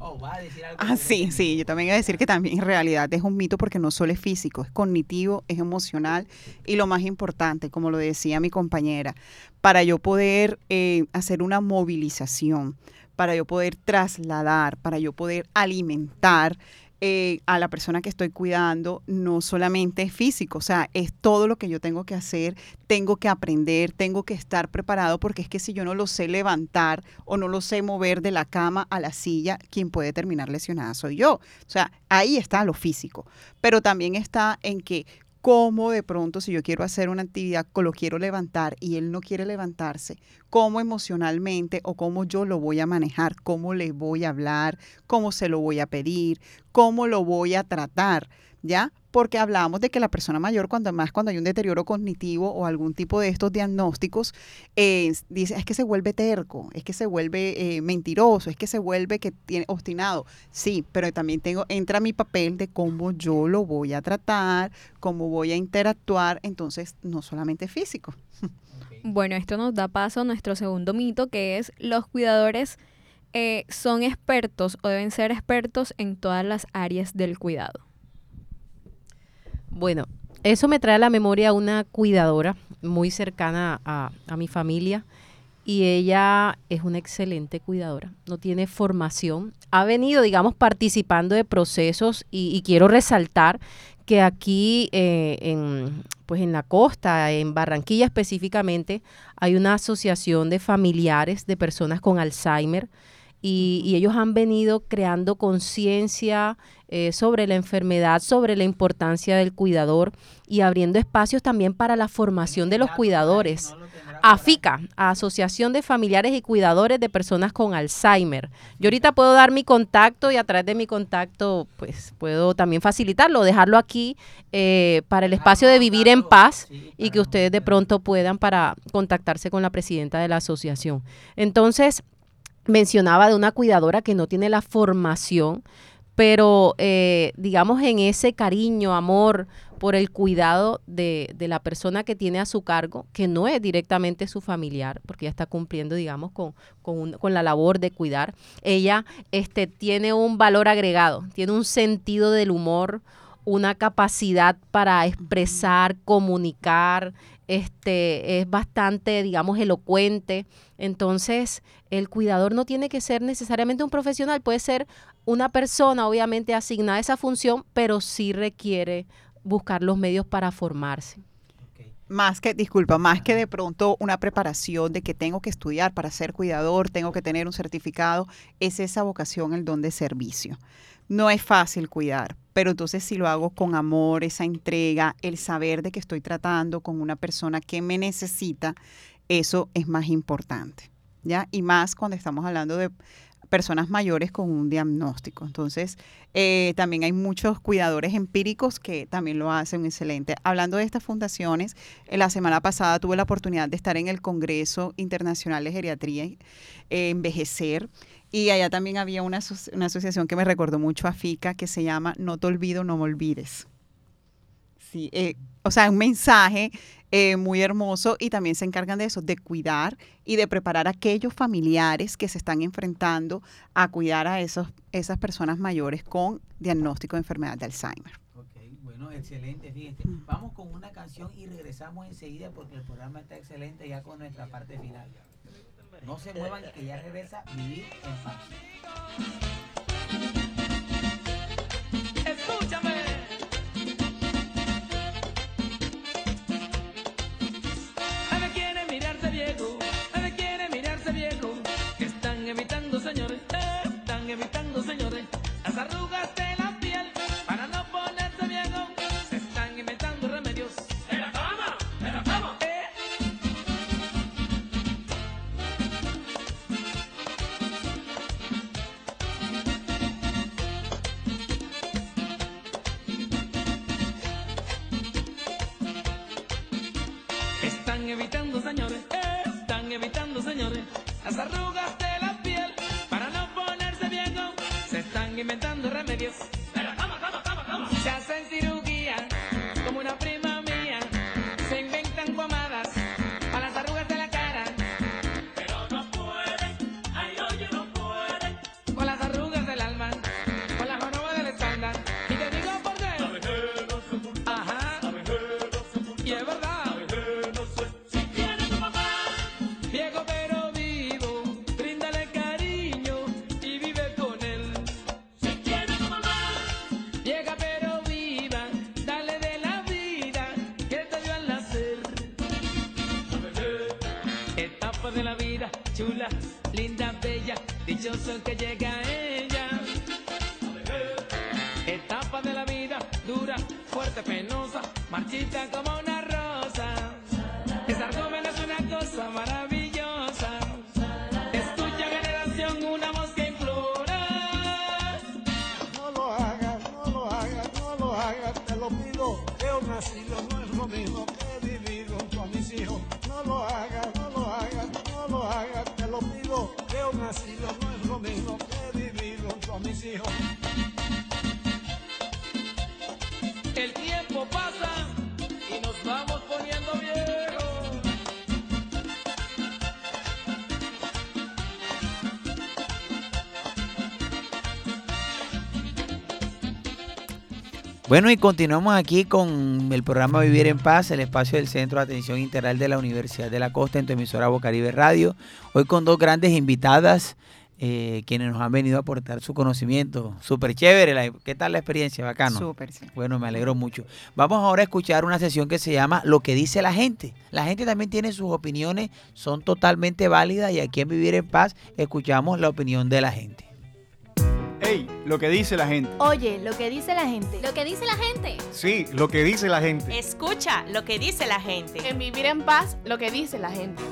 Oh, ¿va a decir algo ah, sí, sí, yo también voy a decir que también en realidad es un mito porque no solo es físico, es cognitivo, es emocional y lo más importante, como lo decía mi compañera, para yo poder eh, hacer una movilización, para yo poder trasladar, para yo poder alimentar, eh, a la persona que estoy cuidando no solamente es físico, o sea, es todo lo que yo tengo que hacer, tengo que aprender, tengo que estar preparado, porque es que si yo no lo sé levantar o no lo sé mover de la cama a la silla, quien puede terminar lesionada soy yo. O sea, ahí está lo físico, pero también está en que cómo de pronto si yo quiero hacer una actividad, lo quiero levantar y él no quiere levantarse, cómo emocionalmente o cómo yo lo voy a manejar, cómo le voy a hablar, cómo se lo voy a pedir, cómo lo voy a tratar, ¿ya? Porque hablamos de que la persona mayor, cuando más cuando hay un deterioro cognitivo o algún tipo de estos diagnósticos, dice, es que se vuelve terco, es que se vuelve eh, mentiroso, es que se vuelve que tiene obstinado. Sí, pero también tengo, entra mi papel de cómo yo lo voy a tratar, cómo voy a interactuar, entonces no solamente físico. Bueno, esto nos da paso a nuestro segundo mito, que es los cuidadores eh, son expertos o deben ser expertos en todas las áreas del cuidado. Bueno, eso me trae a la memoria una cuidadora muy cercana a, mi familia y ella es una excelente cuidadora, no tiene formación, ha venido, digamos, participando de procesos y, quiero resaltar que aquí eh, en, pues en la costa, en Barranquilla específicamente, hay una asociación de familiares de personas con Alzheimer y ellos han venido creando conciencia eh, sobre la enfermedad, sobre la importancia del cuidador y abriendo espacios también para la formación de los cuidadores. AFICA, Asociación de Familiares y Cuidadores de Personas con Alzheimer. Yo ahorita puedo dar mi contacto y a través de mi contacto, pues puedo también facilitarlo, dejarlo aquí eh, para el espacio de vivir en paz y que ustedes de pronto puedan para contactarse con la presidenta de la asociación. Entonces, mencionaba de una cuidadora que no tiene la formación, pero eh, digamos en ese cariño, amor por el cuidado de, de, la persona que tiene a su cargo, que no es directamente su familiar, porque ella está cumpliendo, digamos, con, con, un, con la labor de cuidar. Ella este, tiene un valor agregado, tiene un sentido del humor, una capacidad para expresar, comunicar, este, es bastante, digamos, elocuente. Entonces, el cuidador no tiene que ser necesariamente un profesional, puede ser una persona, obviamente, asignada a esa función, pero sí requiere buscar los medios para formarse. Más que, disculpa, más que de pronto una preparación de que tengo que estudiar para ser cuidador, tengo que tener un certificado, es esa vocación, el don de servicio. No es fácil cuidar, pero entonces si lo hago con amor, esa entrega, el saber de que estoy tratando con una persona que me necesita, eso es más importante, ¿ya? Y más cuando estamos hablando de personas mayores con un diagnóstico. Entonces, eh, también hay muchos cuidadores empíricos que también lo hacen excelente. Hablando de estas fundaciones, eh, la semana pasada tuve la oportunidad de estar en el Congreso Internacional de Geriatría, eh, Envejecer, y allá también había una, una asociación que me recordó mucho a FICA que se llama No te olvido, no me olvides. Sí, eh, o sea, un mensaje eh, muy hermoso y también se encargan de eso, de cuidar y de preparar a aquellos familiares que se están enfrentando a cuidar a esos, esas personas mayores con diagnóstico de enfermedad de Alzheimer. Ok, Bueno, excelente, fíjate. Vamos con una canción y regresamos enseguida porque el programa está excelente ya con nuestra parte final. No se muevan que ya regresa Vivir en Paz. Escúchame. Nadie quiere mirarse viejo, nadie quiere mirarse viejo. Que están evitando, señores, están evitando, señores, las arrugas de que llega Bueno, y continuamos aquí con el programa Vivir en Paz, el espacio del Centro de Atención Integral de la Universidad de la Costa en tu emisora Bocaribe Radio. Hoy con dos grandes invitadas, eh, quienes nos han venido a aportar su conocimiento. Súper chévere. la- ¿Qué tal la experiencia? Bacano. Súper, sí. Bueno, me alegro mucho. Vamos ahora a escuchar una sesión que se llama Lo que dice la gente. La gente también tiene sus opiniones, son totalmente válidas y aquí en Vivir en Paz escuchamos la opinión de la gente. Lo que dice la gente. Oye, lo que dice la gente. Lo que dice la gente. Sí, lo que dice la gente. Escucha lo que dice la gente. En vivir en paz, lo que dice la gente.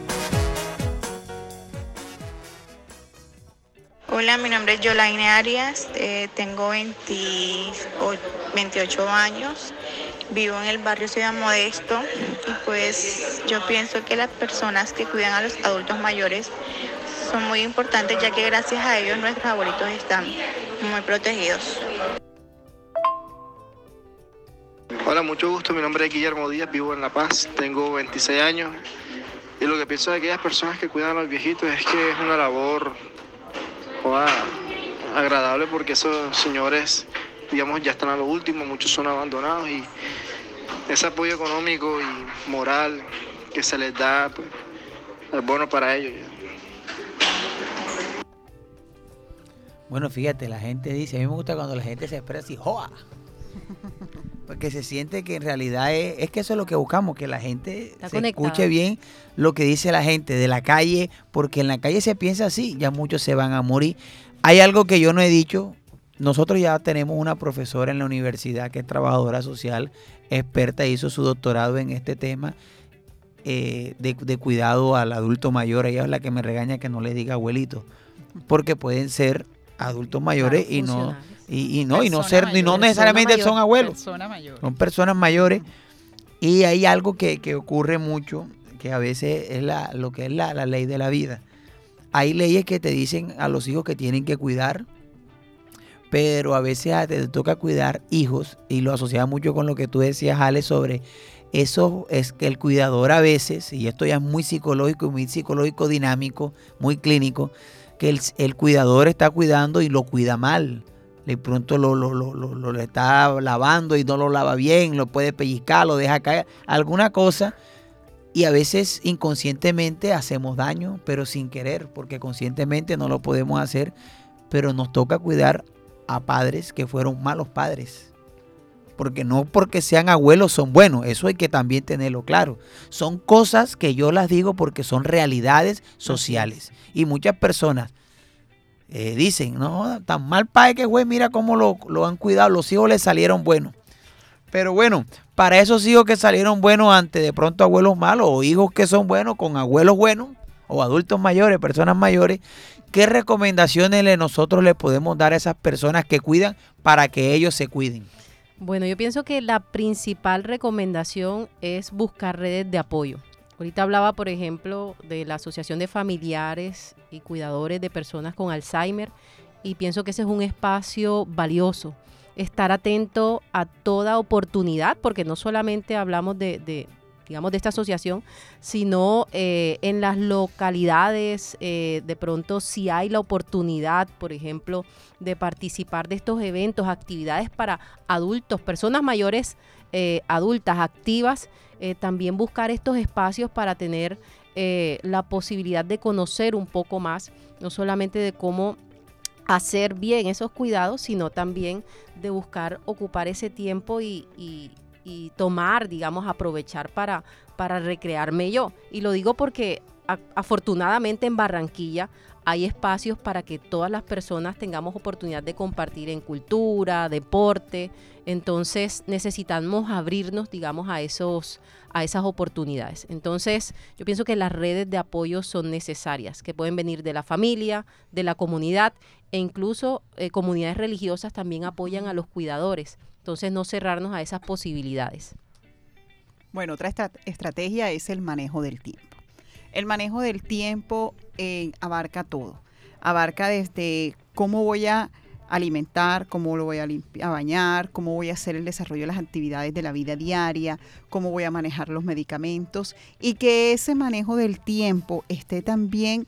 Hola, mi nombre es Yolaine Arias, eh, tengo 28, 28 años, vivo en el barrio Ciudad Modesto y pues yo pienso que las personas que cuidan a los adultos mayores son muy importantes ya que gracias a ellos nuestros abuelitos están muy protegidos. Hola, mucho gusto. Mi nombre es Guillermo Díaz, vivo en La Paz, tengo 26 años. Y lo que pienso de aquellas personas que cuidan a los viejitos es que es una labor agradable porque esos señores, digamos, ya están a lo último, muchos son abandonados y ese apoyo económico y moral que se les da pues, es bueno para ellos. Bueno, fíjate, la gente dice, a mí me gusta cuando la gente se expresa y ¡joa! Porque se siente que en realidad es, es que eso es lo que buscamos, que la gente Está se escuche bien lo que dice la gente de la calle, porque en la calle se piensa así, ya muchos se van a morir. Hay algo que yo no he dicho, nosotros ya tenemos una profesora en la universidad que es trabajadora social, experta, hizo su doctorado en este tema eh, de, de cuidado al adulto mayor, ella es la que me regaña que no le diga abuelito, porque pueden ser adultos mayores Claro, y no y, y no y no ser y no necesariamente son abuelos. Persona son personas mayores. Y hay algo que, que ocurre mucho que a veces es la, lo que es la, la ley de la vida. Hay leyes que te dicen a los hijos que tienen que cuidar pero a veces te toca cuidar hijos y lo asociaba mucho con lo que tú decías Ale sobre eso es que el cuidador a veces, y esto ya es muy psicológico y muy psicológico dinámico, muy clínico, que el, el cuidador está cuidando y lo cuida mal. de pronto lo, lo, lo, lo, está lavando y no lo lava bien, lo puede pellizcar, lo deja caer, alguna cosa. Y a veces inconscientemente hacemos daño, pero sin querer, porque conscientemente no lo podemos hacer. Pero nos toca cuidar a padres que fueron malos padres. Porque no porque sean abuelos son buenos, eso hay que también tenerlo claro. Son cosas que yo las digo porque son realidades sociales. Y muchas personas eh, dicen, no, tan mal padre que fue, mira cómo lo, lo han cuidado, los hijos le salieron buenos. Pero bueno, para esos hijos que salieron buenos ante de pronto abuelos malos o hijos que son buenos con abuelos buenos o adultos mayores, personas mayores, ¿qué recomendaciones le- nosotros le podemos dar a esas personas que cuidan para que ellos se cuiden? Bueno, yo pienso que la principal recomendación es buscar redes de apoyo. Ahorita hablaba, por ejemplo, de la Asociación de Familiares y Cuidadores de Personas con Alzheimer y pienso que ese es un espacio valioso. Estar atento a toda oportunidad, porque no solamente hablamos de, de, digamos, de esta asociación, sino eh, en las localidades, eh, de pronto si hay la oportunidad, por ejemplo, de participar de estos eventos, actividades para adultos, personas mayores, eh, adultas, activas, también buscar estos espacios para tener la posibilidad de conocer un poco más, no solamente de cómo hacer bien esos cuidados, sino también de buscar ocupar ese tiempo y- y tomar, digamos, aprovechar para, para recrearme yo. Y lo digo porque afortunadamente en Barranquilla hay espacios para que todas las personas tengamos oportunidad de compartir en cultura, deporte. Entonces necesitamos abrirnos, digamos, a esos a esas oportunidades. Entonces, yo pienso que las redes de apoyo son necesarias, que pueden venir de la familia, de la comunidad e incluso eh, comunidades religiosas también apoyan a los cuidadores. Entonces, no cerrarnos a esas posibilidades. Bueno, otra estra- estrategia es el manejo del tiempo. El manejo del tiempo eh, abarca todo. Abarca desde cómo voy a alimentar, cómo lo voy a bañar, cómo voy a hacer el desarrollo de las actividades de la vida diaria, cómo voy a manejar los medicamentos y que ese manejo del tiempo esté también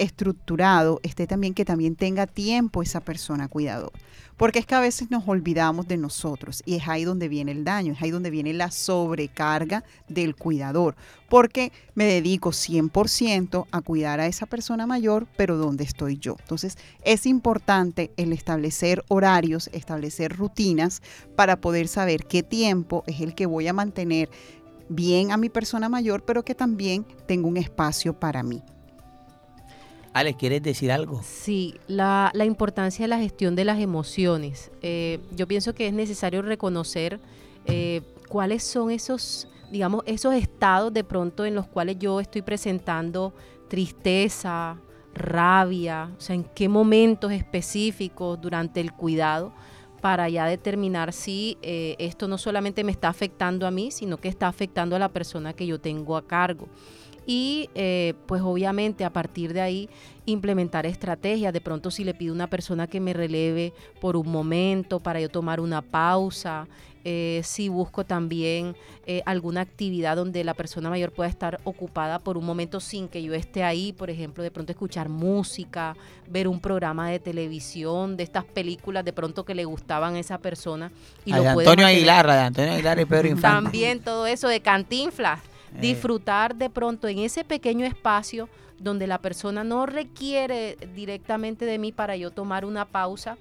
estructurado, esté también que también tenga tiempo esa persona cuidador. Porque es que a veces nos olvidamos de nosotros y es ahí donde viene el daño, es ahí donde viene la sobrecarga del cuidador. Porque me dedico 100% a cuidar a esa persona mayor, pero ¿dónde estoy yo? Entonces es importante el establecer horarios, establecer rutinas para poder saber qué tiempo es el que voy a mantener bien a mi persona mayor, pero que también tengo un espacio para mí. Alex, ¿quieres decir algo? Sí, la, la importancia de la gestión de las emociones. Eh, yo pienso que es necesario reconocer eh, cuáles son esos, digamos, esos estados de pronto en los cuales yo estoy presentando tristeza, rabia, o sea, en qué momentos específicos durante el cuidado para ya determinar si eh, esto no solamente me está afectando a mí, sino que está afectando a la persona que yo tengo a cargo y eh, pues obviamente a partir de ahí implementar estrategias. De pronto si le pido a una persona que me releve por un momento para yo tomar una pausa, eh, si busco también eh, alguna actividad donde la persona mayor pueda estar ocupada por un momento sin que yo esté ahí, por ejemplo, de pronto escuchar música, ver un programa de televisión, de estas películas de pronto que le gustaban a esa persona. Y A lo de Antonio mantener- Aguilar, a de Antonio Aguilar y Pedro Infante. también todo eso de cantinflas. Eh. Disfrutar de pronto en ese pequeño espacio donde la persona no requiere directamente de mí para yo tomar una pausa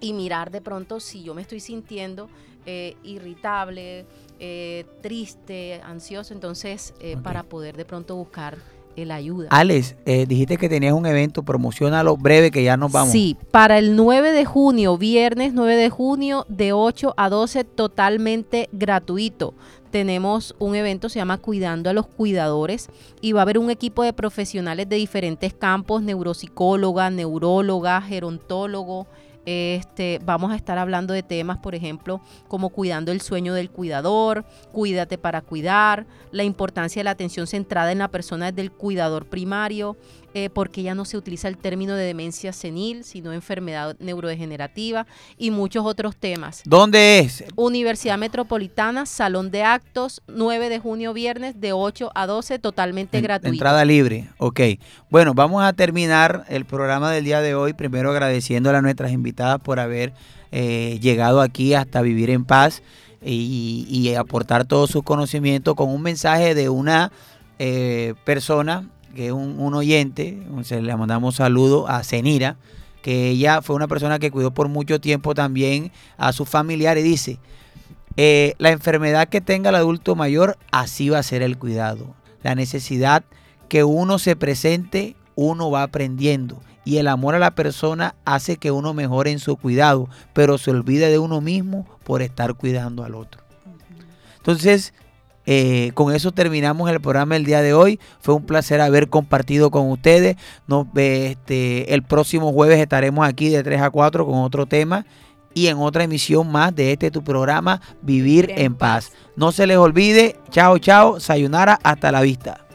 y mirar de pronto si yo me estoy sintiendo eh, irritable, eh, triste, ansioso, entonces eh, para poder de pronto buscar el ayuda. Alex, eh, dijiste que tenías un evento, promocionalo breve que ya nos vamos. Sí, para el 9 de junio, viernes 9 de junio, de 8 a 12, totalmente gratuito. Tenemos un evento, se llama Cuidando a los Cuidadores, y va a haber un equipo de profesionales de diferentes campos, neuropsicóloga, neuróloga, gerontólogo. Este, vamos a estar hablando de temas, por ejemplo, como cuidando el sueño del cuidador, cuídate para cuidar, la importancia de la atención centrada en la persona desde el cuidador primario, eh, porque ya no se utiliza el término de demencia senil, sino enfermedad neurodegenerativa y muchos otros temas. ¿Dónde es? Universidad Metropolitana, Salón de Actos, 9 de junio, viernes, de 8 a 12, totalmente En- gratuito. Entrada libre, ok. Bueno, vamos a terminar el programa del día de hoy, primero agradeciéndole a nuestras invitadas por haber eh, llegado aquí hasta Vivir en Paz y, y aportar todos sus conocimientos con un mensaje de una eh, persona, que es un, un oyente, se le mandamos saludo a Zenira, que ella fue una persona que cuidó por mucho tiempo también a su familiar y dice, eh, la enfermedad que tenga el adulto mayor, así va a ser el cuidado. La necesidad que uno se presente, uno va aprendiendo. Y el amor a la persona hace que uno mejore en su cuidado, pero se olvide de uno mismo por estar cuidando al otro. Entonces, eh, con eso terminamos el programa del día de hoy. Fue un placer haber compartido con ustedes. Nos, este, el próximo jueves estaremos aquí de 3 a 4 con otro tema y en otra emisión más de este tu programa Vivir en Paz. No se les olvide, chao, chao, sayonara, hasta la vista.